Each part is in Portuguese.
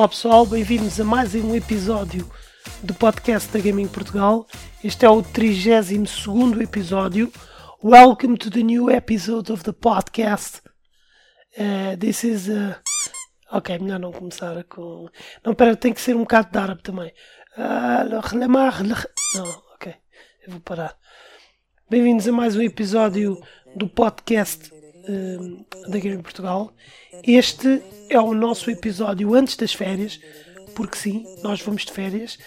Olá pessoal, bem-vindos a mais um episódio do podcast da Gaming Portugal. Este é o 32 episódio. Welcome to the new episode of the podcast. Uh, this is. Uh... Ok, melhor não começar com. Não, pera, tem que ser um bocado de árabe também. Uh, não, ok, eu vou parar. Bem-vindos a mais um episódio do podcast da Gaming Portugal. Este é o nosso episódio antes das férias, porque sim, nós vamos de férias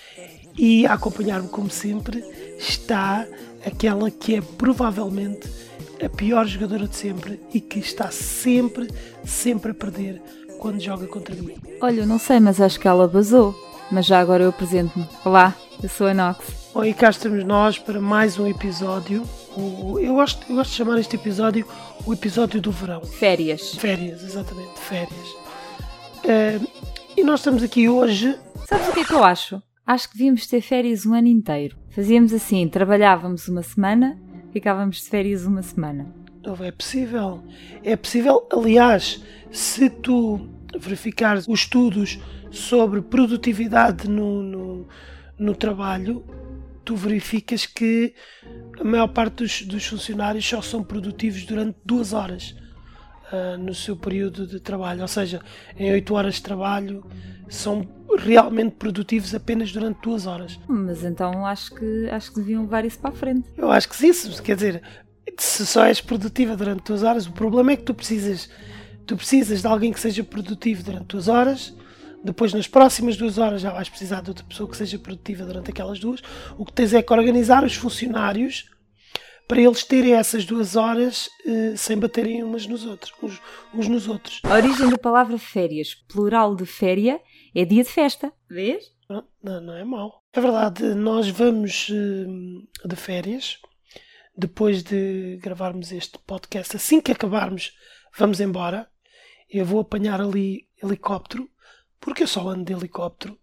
e a acompanhar-me, como sempre, está aquela que é provavelmente a pior jogadora de sempre e que está sempre, sempre a perder quando joga contra mim. Olha, eu não sei, mas acho que ela basou. Mas já agora eu apresento-me. Olá, eu sou a Nox. Bom, e cá estamos nós para mais um episódio. O, eu, gosto, eu gosto de chamar este episódio o episódio do verão. Férias. Férias, exatamente, férias. Uh, e nós estamos aqui hoje. Sabes o que é que eu acho? Acho que devíamos ter férias um ano inteiro. Fazíamos assim, trabalhávamos uma semana, ficávamos de férias uma semana. Não é possível. É possível, aliás, se tu verificares os estudos sobre produtividade no, no, no trabalho, tu verificas que a maior parte dos, dos funcionários só são produtivos durante duas horas uh, no seu período de trabalho, ou seja, em oito horas de trabalho são realmente produtivos apenas durante duas horas. Mas então acho que acho que deviam levar isso para a frente. Eu acho que sim, quer dizer, se só és produtiva durante duas horas, o problema é que tu precisas tu precisas de alguém que seja produtivo durante duas horas depois, nas próximas duas horas, já vais precisar de outra pessoa que seja produtiva durante aquelas duas. O que tens é que organizar os funcionários para eles terem essas duas horas eh, sem baterem umas nos outros, uns, uns, nos outros. A origem da palavra férias, plural de féria, é dia de festa. Vês? Não, não, não é mau. É verdade, nós vamos eh, de férias. Depois de gravarmos este podcast, assim que acabarmos, vamos embora. Eu vou apanhar ali helicóptero porque eu só ando de helicóptero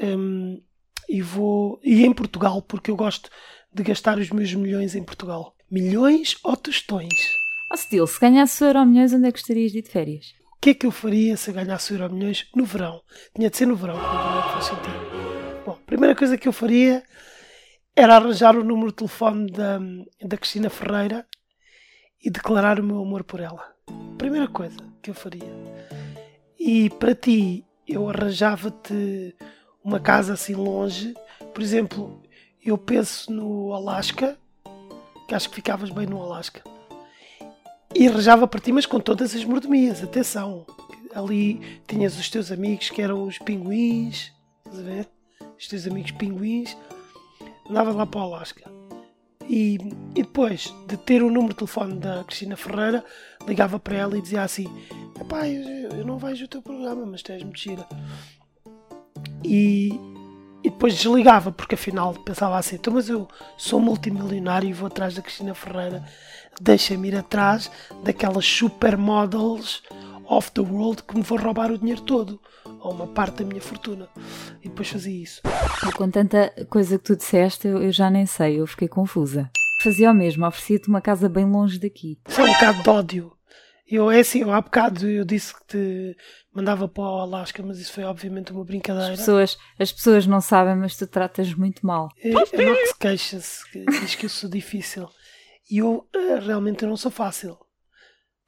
um, e vou. E em Portugal, porque eu gosto de gastar os meus milhões em Portugal. Milhões ou tostões? Ó oh, Steel, se ganhasse euro milhões, onde é que gostarias de ir de férias? O que é que eu faria se ganhasse euro milhões no verão? Tinha de ser no verão, porque não faz sentido. Bom, a primeira coisa que eu faria era arranjar o número de telefone da, da Cristina Ferreira e declarar o meu amor por ela. Primeira coisa que eu faria. E para ti, eu arranjava-te uma casa assim longe. Por exemplo, eu penso no Alasca, que acho que ficavas bem no Alasca. E arranjava para ti, mas com todas as mordomias, atenção. Ali tinhas os teus amigos que eram os pinguins, estás a ver? Os teus amigos pinguins. Andava lá para o Alasca. E, e depois de ter o número de telefone da Cristina Ferreira, ligava para ela e dizia assim: Epá, eu, não vejo o teu programa, mas tens mentira. E, e depois desligava, porque afinal pensava assim: então, mas eu sou multimilionário e vou atrás da Cristina Ferreira, deixa-me ir atrás daquelas supermodels of the world que me vão roubar o dinheiro todo, ou uma parte da minha fortuna. E depois fazia isso. E com tanta coisa que tu disseste, eu, eu já nem sei, eu fiquei confusa. Fazia o mesmo, oferecia-te uma casa bem longe daqui. Isso é um bocado de ódio. Eu, é assim, eu, há bocado eu disse que te mandava para o Alasca, mas isso foi obviamente uma brincadeira. As pessoas, as pessoas não sabem, mas tu tratas muito mal. É, a Nox queixa-se, diz que eu sou difícil. E eu eh, realmente eu não sou fácil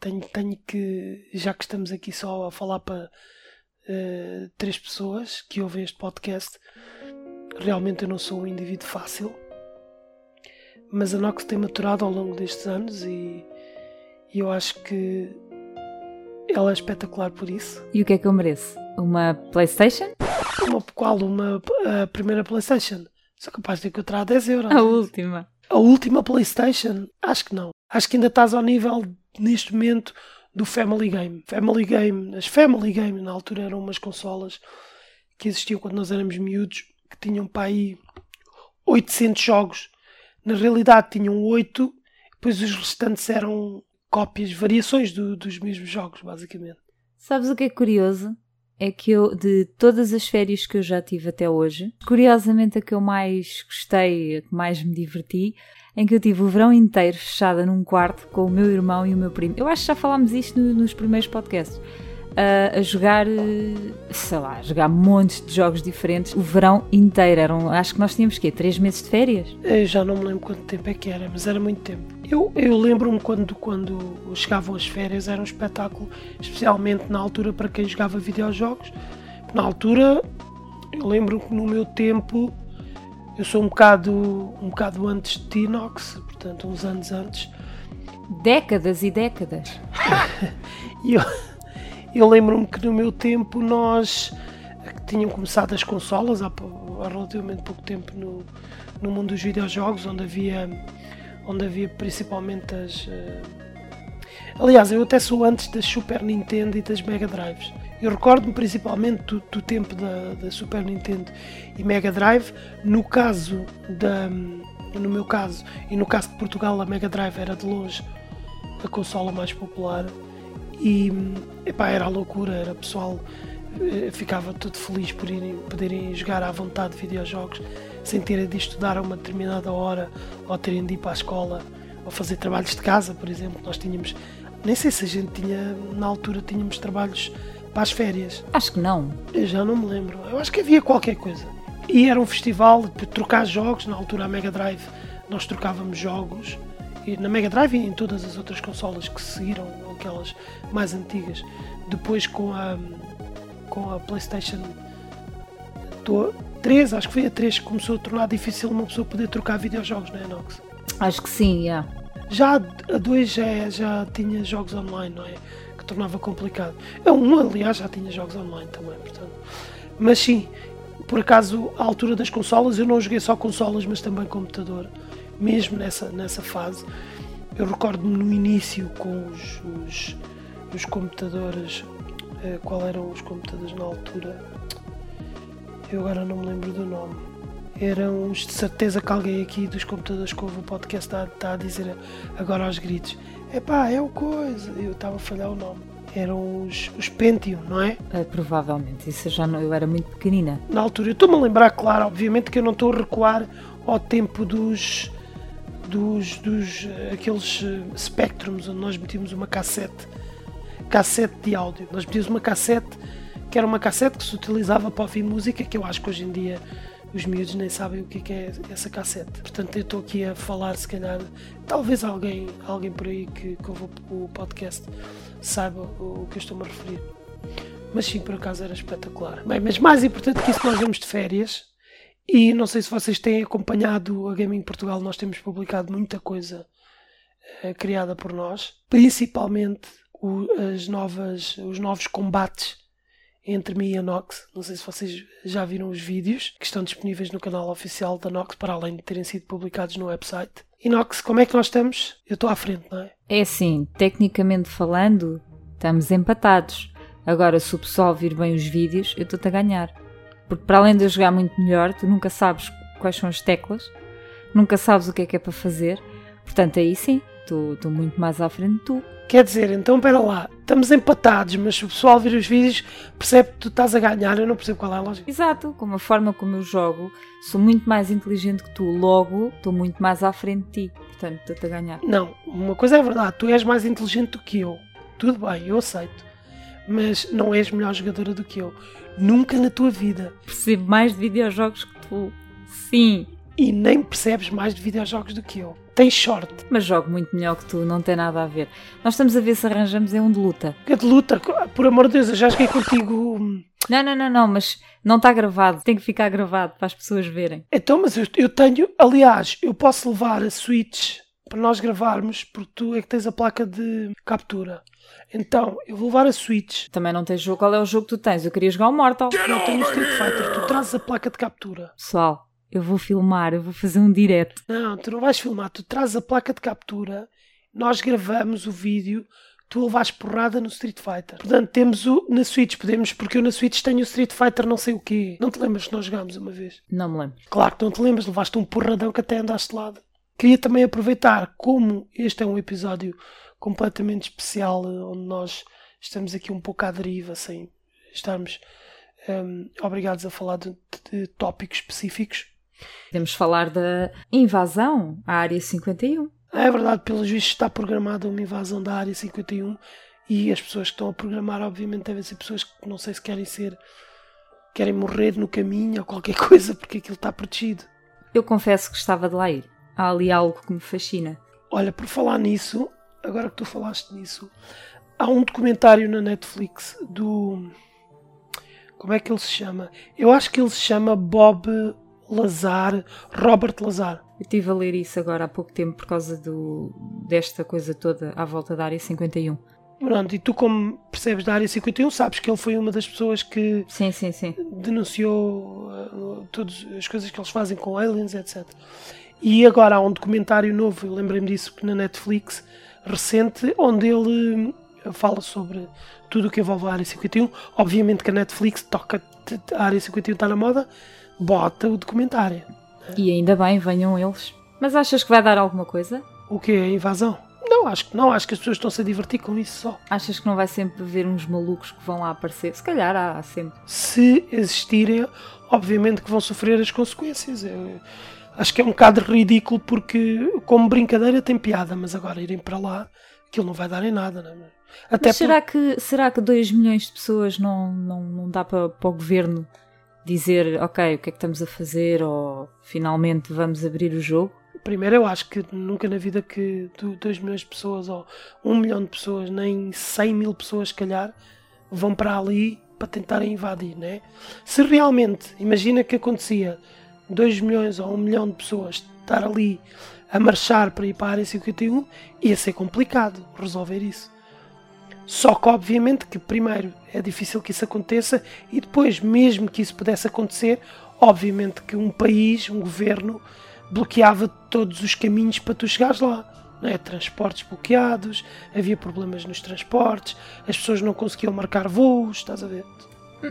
tenho, tenho que, já que estamos aqui só a falar para uh, três pessoas que ouvem este podcast, realmente eu não sou um indivíduo fácil. Mas a Nox tem maturado ao longo destes anos e, e eu acho que ela é espetacular por isso. E o que é que eu mereço? Uma Playstation? Uma qual? Uma a primeira Playstation? Sou capaz de encontrar 10 euros. A última. A última Playstation? Acho que não. Acho que ainda estás ao nível neste momento do Family Game. Family Game, as Family Game na altura eram umas consolas que existiam quando nós éramos miúdos, que tinham para aí 800 jogos. Na realidade tinham 8, depois os restantes eram cópias, variações do, dos mesmos jogos, basicamente. Sabes o que é curioso? É que eu, de todas as férias que eu já tive até hoje, curiosamente a que eu mais gostei, a que mais me diverti, em que eu tive o verão inteiro fechada num quarto com o meu irmão e o meu primo. Eu acho que já falámos isto no, nos primeiros podcasts. a, a jogar, eh, sei lá, jogar montes de jogos diferentes o verão inteiro. Eram, acho que nós tínhamos que três meses de férias. Eu já não me lembro quanto tempo é que era, mas era muito tempo. Eu, eu lembro-me quando, quando chegavam as férias, era um espetáculo, especialmente na altura para quem jogava videojogos. Na altura, eu lembro que no meu tempo, eu sou um bocado, um bocado antes de Tinox, portanto, uns anos antes. Décadas e décadas. e eu, eu lembro-me que no meu tempo nós tinham começado as consolas há, há relativamente pouco tempo no, no mundo dos videojogos, onde havia, onde havia principalmente as. Uh... Aliás, eu até sou antes das Super Nintendo e das Mega Drives. Eu recordo-me principalmente do, do tempo da, da, Super Nintendo e Mega Drive. No caso da, no meu caso e no caso de Portugal, a Mega Drive era de longe a consola mais popular e epá, era a loucura, era pessoal eh, ficava todo feliz por irem, poderem jogar à vontade videojogos sem terem de estudar a uma determinada hora ou terem de ir para a escola ou fazer trabalhos de casa, por exemplo. Nós tínhamos, nem sei se a gente tinha, na altura, tínhamos trabalhos para as férias. Acho que não. Eu já não me lembro. Eu acho que havia qualquer coisa. E era um festival de trocar jogos, na altura a Mega Drive nós trocávamos jogos e na Mega Drive e em todas as outras consolas que seguiram, aquelas mais antigas. Depois com a com a PlayStation 3, acho que foi a 3 que começou a tornar difícil uma pessoa poder trocar videojogos, não é, Nox? Acho que sim, yeah. Já a 2 já, já tinha jogos online, não é? Tornava complicado. A 1, aliás, já tinha jogos online também, portanto. Mas sim, por acaso, à altura das consolas, eu não joguei só consolas, mas também computador, mesmo nessa, nessa fase. Eu recordo-me no início com os, os, os computadores eh, qual eram os computadores na altura. Eu agora não me lembro do nome. Eram de certeza que alguém aqui dos computadores que ouve o podcast está, está a dizer agora aos gritos: Epá, é o coisa. Eu estava a falhar o nome. Eram os, os Pentium, não é? é provavelmente, isso já não, eu era muito pequenina. Na altura, eu estou-me a lembrar, claro, obviamente que eu não estou a recuar ao tempo dos. dos. dos aqueles eh, Spectrums onde nós metíamos uma cassete cassete de áudio. Nós pedimos uma cassete que era uma cassete que se utilizava para ouvir música, que eu acho que hoje em dia os miúdos nem sabem o que é, essa cassete. Portanto, eu estou aqui a falar, se calhar, talvez alguém, alguém por aí que, que ouve o podcast saiba o que eu estou-me a referir. Mas sim, por acaso era espetacular. Bem, mas mais importante que isso, nós vamos de férias. E não sei se vocês têm acompanhado a Gaming Portugal, nós temos publicado muita coisa eh, criada por nós, principalmente o, as novas, os novos combates entre mim e a Nox. Não sei se vocês já viram os vídeos que estão disponíveis no canal oficial da Nox, para além de terem sido publicados no website. E Nox, como é que nós estamos? Eu estou à frente, não é? É assim, tecnicamente falando, estamos empatados. Agora, se o pessoal vir bem os vídeos, eu estou-te a ganhar. Porque para além de eu jogar muito melhor, tu nunca sabes quais são as teclas, nunca sabes o que é que é para fazer. Portanto, aí sim, estou muito mais à frente de tu. Quer dizer, então espera lá, estamos empatados, mas se o pessoal vir os vídeos percebe que tu estás a ganhar, eu não percebo qual é a lógica. Exato, como a forma como eu jogo, sou muito mais inteligente que tu, logo estou muito mais à frente de ti, portanto estou-te a ganhar. Não, uma coisa é verdade, tu és mais inteligente do que eu, tudo bem, eu aceito, mas não és melhor jogadora do que eu, nunca na tua vida. Percebo mais de videojogos que tu, sim. E nem percebes mais de videojogos do que eu tem short. Mas jogo muito melhor que tu, não tem nada a ver. Nós estamos a ver se arranjamos é um de luta. É de luta? Por amor de Deus, eu já joguei contigo. Não, não, não, não, mas não está gravado. Tem que ficar gravado para as pessoas verem. Então, mas eu, eu tenho. Aliás, eu posso levar a Switch para nós gravarmos, porque tu é que tens a placa de captura. Então, eu vou levar a Switch. Também não tens jogo. Qual é o jogo que tu tens? Eu queria jogar o Mortal. Não tenho Street Fighter. Tu trazes a placa de captura. Pessoal, eu vou filmar, eu vou fazer um direto. Não, tu não vais filmar, tu trazes a placa de captura, nós gravamos o vídeo, tu levas porrada no Street Fighter. Portanto, temos o na Switch, podemos, porque eu na Switch tenho o Street Fighter não sei o quê. Não te lembras que nós jogámos uma vez? Não me lembro. Claro que não te lembras, levaste um porradão que até andaste de lado. Queria também aproveitar, como este é um episódio completamente especial, onde nós estamos aqui um pouco à deriva, sem estarmos um, obrigados a falar de, de tópicos específicos. Podemos falar da invasão à Área 51. É verdade, pelos vistos está programada uma invasão da Área 51 E as pessoas que estão a programar, obviamente, devem ser pessoas que não sei se querem ser. querem morrer no caminho ou qualquer coisa, porque aquilo está protegido. Eu confesso que gostava de lá ir. Há ali algo que me fascina. Olha, por falar nisso, agora que tu falaste nisso, há um documentário na Netflix do. Como é que ele se chama? Eu acho que ele se chama Bob Lazar, Robert Lazar. Eu estive a ler isso agora há pouco tempo por causa do, desta coisa toda à volta da área 51. Pronto, e tu, como percebes da área 51, sabes que ele foi uma das pessoas que Sim, sim, sim. denunciou uh, todas as coisas que eles fazem com aliens, etc. E agora há um documentário novo, eu lembrei-me disso na Netflix, recente, onde ele uh, fala sobre tudo o que envolve a área 51. Obviamente que a Netflix toca, a área 51 está na moda, bota o documentário. E ainda bem, venham eles. Mas achas que vai dar alguma coisa? O que é a invasão? Não, acho que não, acho que as pessoas estão-se a divertir com isso só. Achas que não vai sempre haver uns malucos que vão lá aparecer? Se calhar há, há sempre. Se existirem, obviamente que vão sofrer as consequências. Eu acho que é um bocado ridículo porque, como brincadeira, tem piada, mas agora irem para lá, aquilo não vai dar em nada, não é? Até Mas será, que, será que 2 milhões de pessoas não, não, não dá para, para o governo dizer, ok, o que é que estamos a fazer ou finalmente vamos abrir o jogo? Primeiro, eu acho que nunca na vida que 2 milhões de pessoas ou 1 um milhão de pessoas, nem 100 mil pessoas, se calhar, vão para ali para tentarem invadir, né? Se realmente, imagina que acontecia 2 milhões ou 1 um milhão de pessoas estar ali a marchar para ir para a área 51, ia ser complicado resolver isso. Só que, obviamente, que primeiro é difícil que isso aconteça e depois, mesmo que isso pudesse acontecer, obviamente que um país, um governo, bloqueava todos os caminhos para tu chegares lá. Não é? Transportes bloqueados, havia problemas nos transportes, as pessoas não conseguiam marcar voos, estás a ver?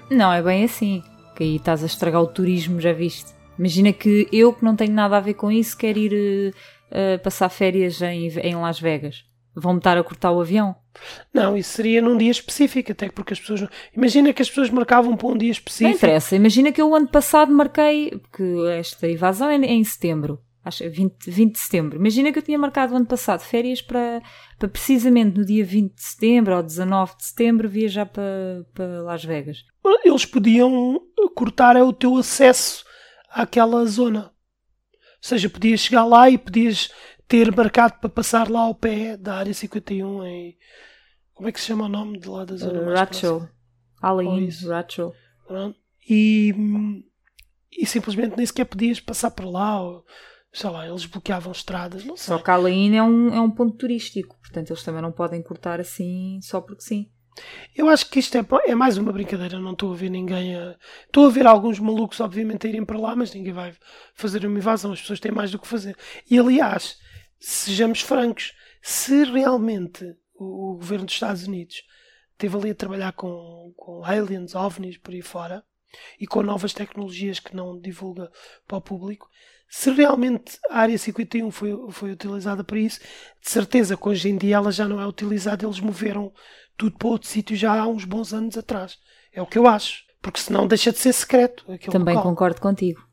Não é bem assim, que aí estás a estragar o turismo, já viste? Imagina que eu, que não tenho nada a ver com isso, quero ir uh, passar férias em, em Las Vegas. Vão-me estar a cortar o avião? Não, isso seria num dia específico, até porque as pessoas. Imagina que as pessoas marcavam para um dia específico. Não interessa, imagina que eu o ano passado marquei, porque esta invasão é em setembro, acho 20, 20 de setembro. Imagina que eu tinha marcado o ano passado férias para, para precisamente no dia 20 de setembro ou 19 de setembro viajar para, para Las Vegas. Eles podiam cortar o teu acesso àquela zona. Ou seja, podias chegar lá e podias ter marcado para passar lá ao pé da área 51 em. Como é que se chama o nome de lá da zona? Uh, Rachel. Alain Rachel. E, e simplesmente nem sequer podias passar por lá. Ou, sei lá, eles bloqueavam estradas, não sei. Só que Alain é um, é um ponto turístico, portanto eles também não podem cortar assim só porque sim. Eu acho que isto é, é mais uma brincadeira, não estou a ver ninguém a... Estou a ver alguns malucos, obviamente, a irem para lá, mas ninguém vai fazer uma invasão, as pessoas têm mais do que fazer. E aliás, sejamos francos, se realmente o, o, governo dos Estados Unidos esteve ali a trabalhar com, com aliens, ovnis por aí fora e com novas tecnologias que não divulga para o público, se realmente a área 51 foi, foi utilizada para isso, de certeza que hoje em dia ela já não é utilizada, eles moveram tudo para outro sítio já há uns bons anos atrás. É o que eu acho. Porque senão deixa de ser secreto. Também local. concordo contigo.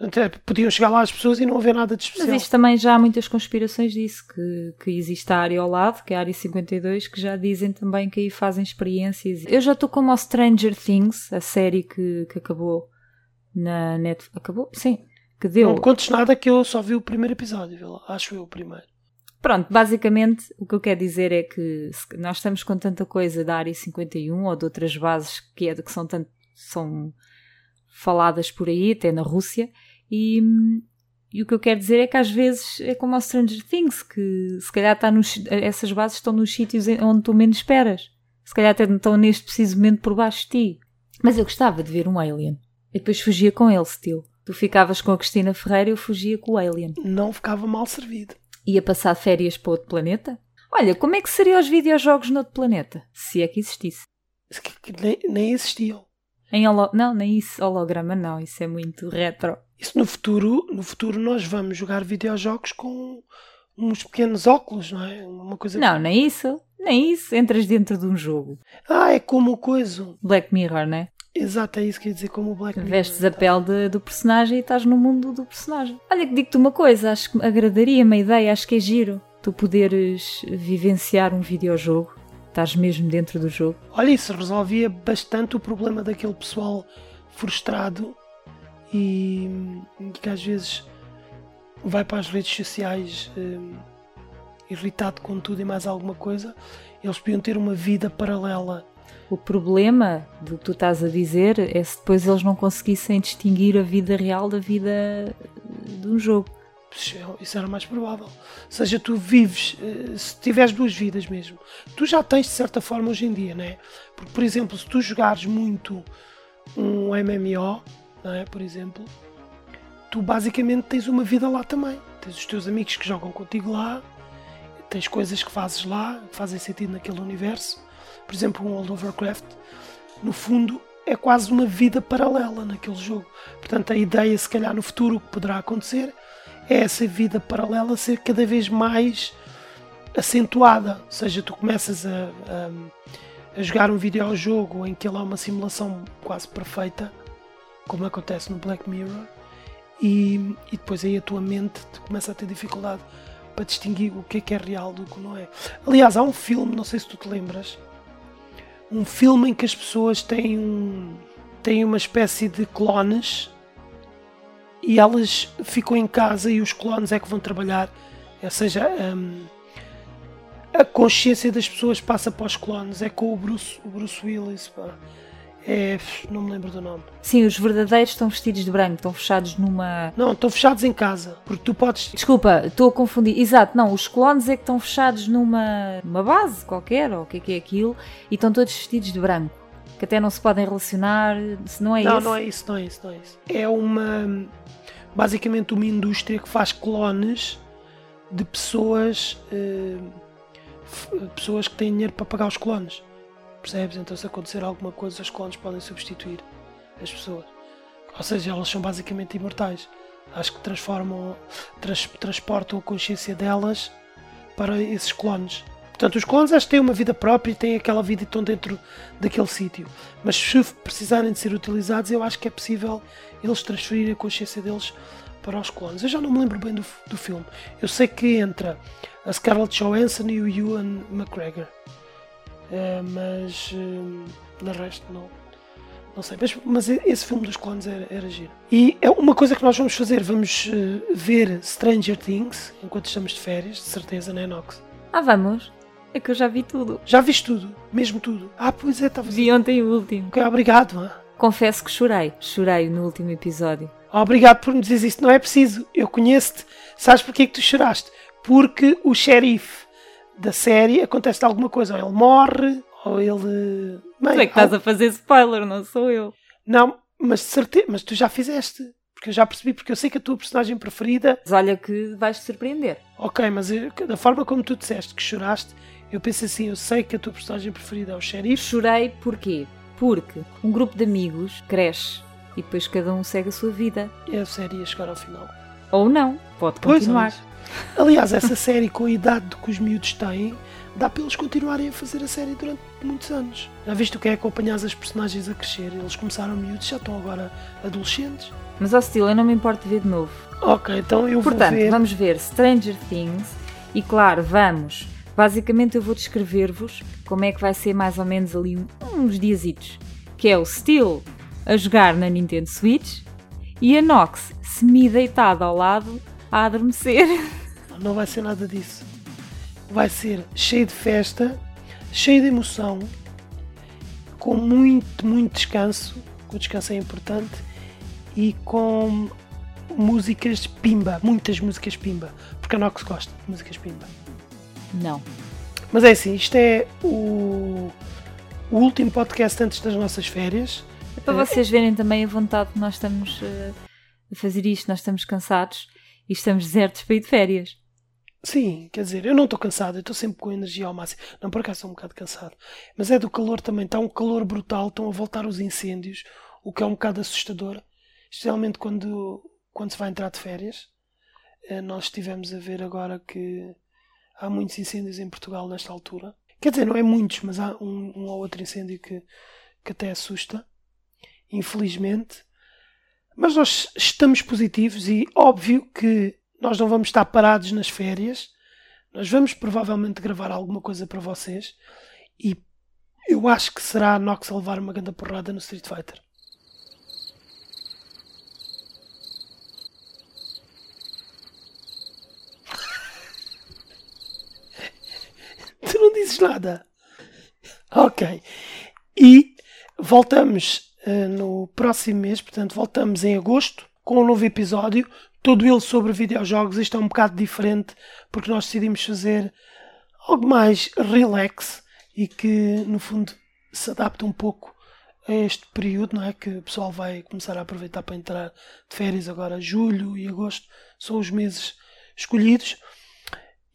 Até podiam chegar lá as pessoas e não haver nada de especial. Mas isto também já há muitas conspirações disso, que, que existe a área ao lado, que é a área 52, que já dizem também que aí fazem experiências. Eu já estou como ao Stranger Things, a série que, que acabou na net. Acabou? Sim. Que deu. Não contes nada que eu só vi o primeiro episódio, acho eu o primeiro. Pronto, basicamente o que eu quero dizer é que nós estamos com tanta coisa da área 51 ou de outras bases que, é, que são, tanto, são faladas por aí, até na Rússia, e, e o que eu quero dizer é que às vezes é como ao Stranger Things, que se calhar está nos, essas bases estão nos sítios onde tu menos esperas. Se calhar até estão neste preciso momento por baixo de ti. Mas eu gostava de ver um alien. E depois fugia com ele, Steel. Tu ficavas com a Cristina Ferreira e eu fugia com o alien. Não ficava mal servido. Ia passar férias para outro planeta? Olha, como é que seriam os videojogos noutro planeta? Se é que existisse. Nem, nem existiam. Em holo... Não, nem isso, holograma não, isso é muito retro. Isso no futuro, no futuro nós vamos jogar videojogos com uns pequenos óculos, não é? Uma coisa Não, nem isso, nem isso, entras dentro de um jogo. Ah, é como o coisa. Black Mirror, não é? Exato, é isso que eu ia dizer, como o Black Mirror. Vestes a pele de, do personagem e estás no mundo do personagem. Olha que digo-te uma coisa, acho que agradaria uma ideia, acho que é giro. Tu poderes vivenciar um videojogo estás mesmo dentro do jogo. Olha, isso resolvia bastante o problema daquele pessoal frustrado e, e que às vezes vai para as redes sociais hum, irritado com tudo e mais alguma coisa. Eles podiam ter uma vida paralela. O problema do que tu estás a dizer é se depois eles não conseguissem distinguir a vida real da vida de um jogo. Isso era mais provável. Ou seja, tu vives, eh, se tiveres duas vidas mesmo, tu já tens de certa forma hoje em dia, não é? Porque, por exemplo, se tu jogares muito um MMO, não é? Por exemplo, tu basicamente tens uma vida lá também. Tens os teus amigos que jogam contigo lá, tens coisas que fazes lá, que fazem sentido naquele universo. Por exemplo, um World of Warcraft, no fundo, é quase uma vida paralela naquele jogo. Portanto, a ideia, se calhar, no futuro, o que poderá acontecer é essa vida paralela ser cada vez mais acentuada. Ou seja, tu começas a, a, a jogar um videojogo em que ele é uma simulação quase perfeita, como acontece no Black Mirror, e, e depois aí a tua mente começa a ter dificuldade para distinguir o que é que é real do que não é. Aliás, há um filme, não sei se tu te lembras, um filme em que as pessoas têm, um, têm uma espécie de clones e elas ficam em casa e os clones é que vão trabalhar. Ou seja, um, a consciência das pessoas passa para os clones. É com o Bruce, o Bruce Willis. Pá. É, não me lembro do nome. Sim, os verdadeiros estão vestidos de branco, estão fechados numa. Não, estão fechados em casa, porque tu podes. Desculpa, estou a confundir. Exato, não, os clones é que estão fechados numa, numa base qualquer, ou o que é que é aquilo, e estão todos vestidos de branco. Que até não se podem relacionar, se não é não, isso. Não, não é isso, não é isso, não é isso. É uma. Basicamente, uma indústria que faz clones de pessoas. Uh, pessoas que têm dinheiro para pagar os clones. Percebes? Então, se acontecer alguma coisa, os clones podem substituir as pessoas. Ou seja, elas são basicamente imortais. Acho que transformam, trans, transportam a consciência delas para esses clones. Portanto, os clones acho que têm uma vida própria e têm aquela vida e estão dentro daquele sítio. Mas se precisarem de ser utilizados, eu acho que é possível eles transferirem a consciência deles para os clones. Eu já não me lembro bem do, do filme. Eu sei que entra a Scarlett Johansson e o Ewan McGregor. Uh, mas uh, de resto não. Não sei, mas, mas esse filme dos clones era, era giro. E é uma coisa que nós vamos fazer, vamos uh, ver Stranger Things enquanto estamos de férias, de certeza, né, Nox? Ah, vamos. É que eu já vi tudo. Já viste tudo? Mesmo tudo? Ah, pois é, estava Vi ontem o último. Ok, obrigado. Confesso que chorei. Chorei no último episódio. Obrigado por me dizer isso. Não é preciso. Eu conheço-te. Sabes porquê que tu choraste? Porque o xerife da série acontece alguma coisa. Ou ele morre, ou ele. Bem, tu é que estás a fazer spoiler, não sou eu. Não, mas certeza, mas tu já fizeste. Porque eu já percebi, porque eu sei que a tua personagem preferida. Mas olha que vais te surpreender. Ok, mas da forma como tu disseste que choraste, eu penso assim: eu sei que a tua personagem preferida é o xerife. Chorei porquê? Porque um grupo de amigos cresce e depois cada um segue a sua vida. E a série ia chegar ao final. Ou não, pode continuar. Pois, Aliás, essa série com a idade que os miúdos têm, dá para eles continuarem a fazer a série durante muitos anos. Já viste o que é acompanhar as personagens a crescer? Eles começaram miúdos, já estão agora adolescentes. Mas, ao estilo, eu não me importo de ver de novo. Ok, então eu Portanto, vou ver... vamos ver Stranger Things e, claro, vamos... Basicamente eu vou descrever-vos como é que vai ser mais ou menos ali uns diazitos. Que é o Steel a jogar na Nintendo Switch e a Nox semi-deitada ao lado a adormecer. Não vai ser nada disso. Vai ser cheio de festa, cheio de emoção, com muito, muito descanso. O descanso é importante e com músicas pimba, muitas músicas pimba, porque a Nox gosta de músicas pimba. Não. Mas é assim, isto é o, o último podcast antes das nossas férias. É para vocês verem também a vontade que nós estamos uh, a fazer isto, nós estamos cansados e estamos desertos para ir de férias. Sim, quer dizer, eu não estou cansado, eu estou sempre com energia ao máximo. Não, por acaso estou um bocado cansado. Mas é do calor também, está um calor brutal, estão a voltar os incêndios, o que é um bocado assustador, especialmente quando, quando se vai entrar de férias. Eh, nós estivemos a ver agora que há muitos incêndios em Portugal nesta altura. Quer dizer, não é muitos, mas há um, um ou outro incêndio que, que até assusta, infelizmente. Mas nós estamos positivos e óbvio que nós não vamos estar parados nas férias. Nós vamos provavelmente gravar alguma coisa para vocês E eu acho que será a Nox a levar uma grande porrada no Street Fighter. tu não dizes nada. Ok. E voltamos uh, no próximo mês, portanto, voltamos em agosto com um novo episódio, todo ele sobre videojogos. Isto é um bocado diferente porque nós decidimos fazer algo mais relax e que, no fundo, se adapta um pouco a este período, não é? Que o pessoal vai começar a aproveitar para entrar de férias agora. Julho e agosto são os meses escolhidos.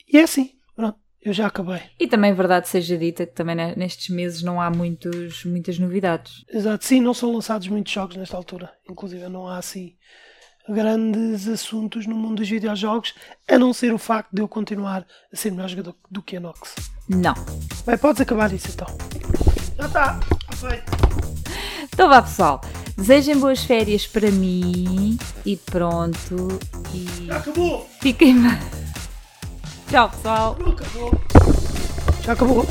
E é assim, pronto. Eu já acabei. E também, verdade seja dita, que também nestes meses não há muitos, muitas novidades. Exato, sim, não são lançados muitos jogos nesta altura. Inclusive, não há assim grandes assuntos no mundo dos videojogos, a não ser o facto de eu continuar a ser melhor jogador do que a Nox. Não. Bem, podes acabar isso então. Já está, feito. Então vá pessoal, desejem boas férias para mim e pronto. E... Já acabou! Fiquem. Tchau pessoal. Acabou. Já acabou.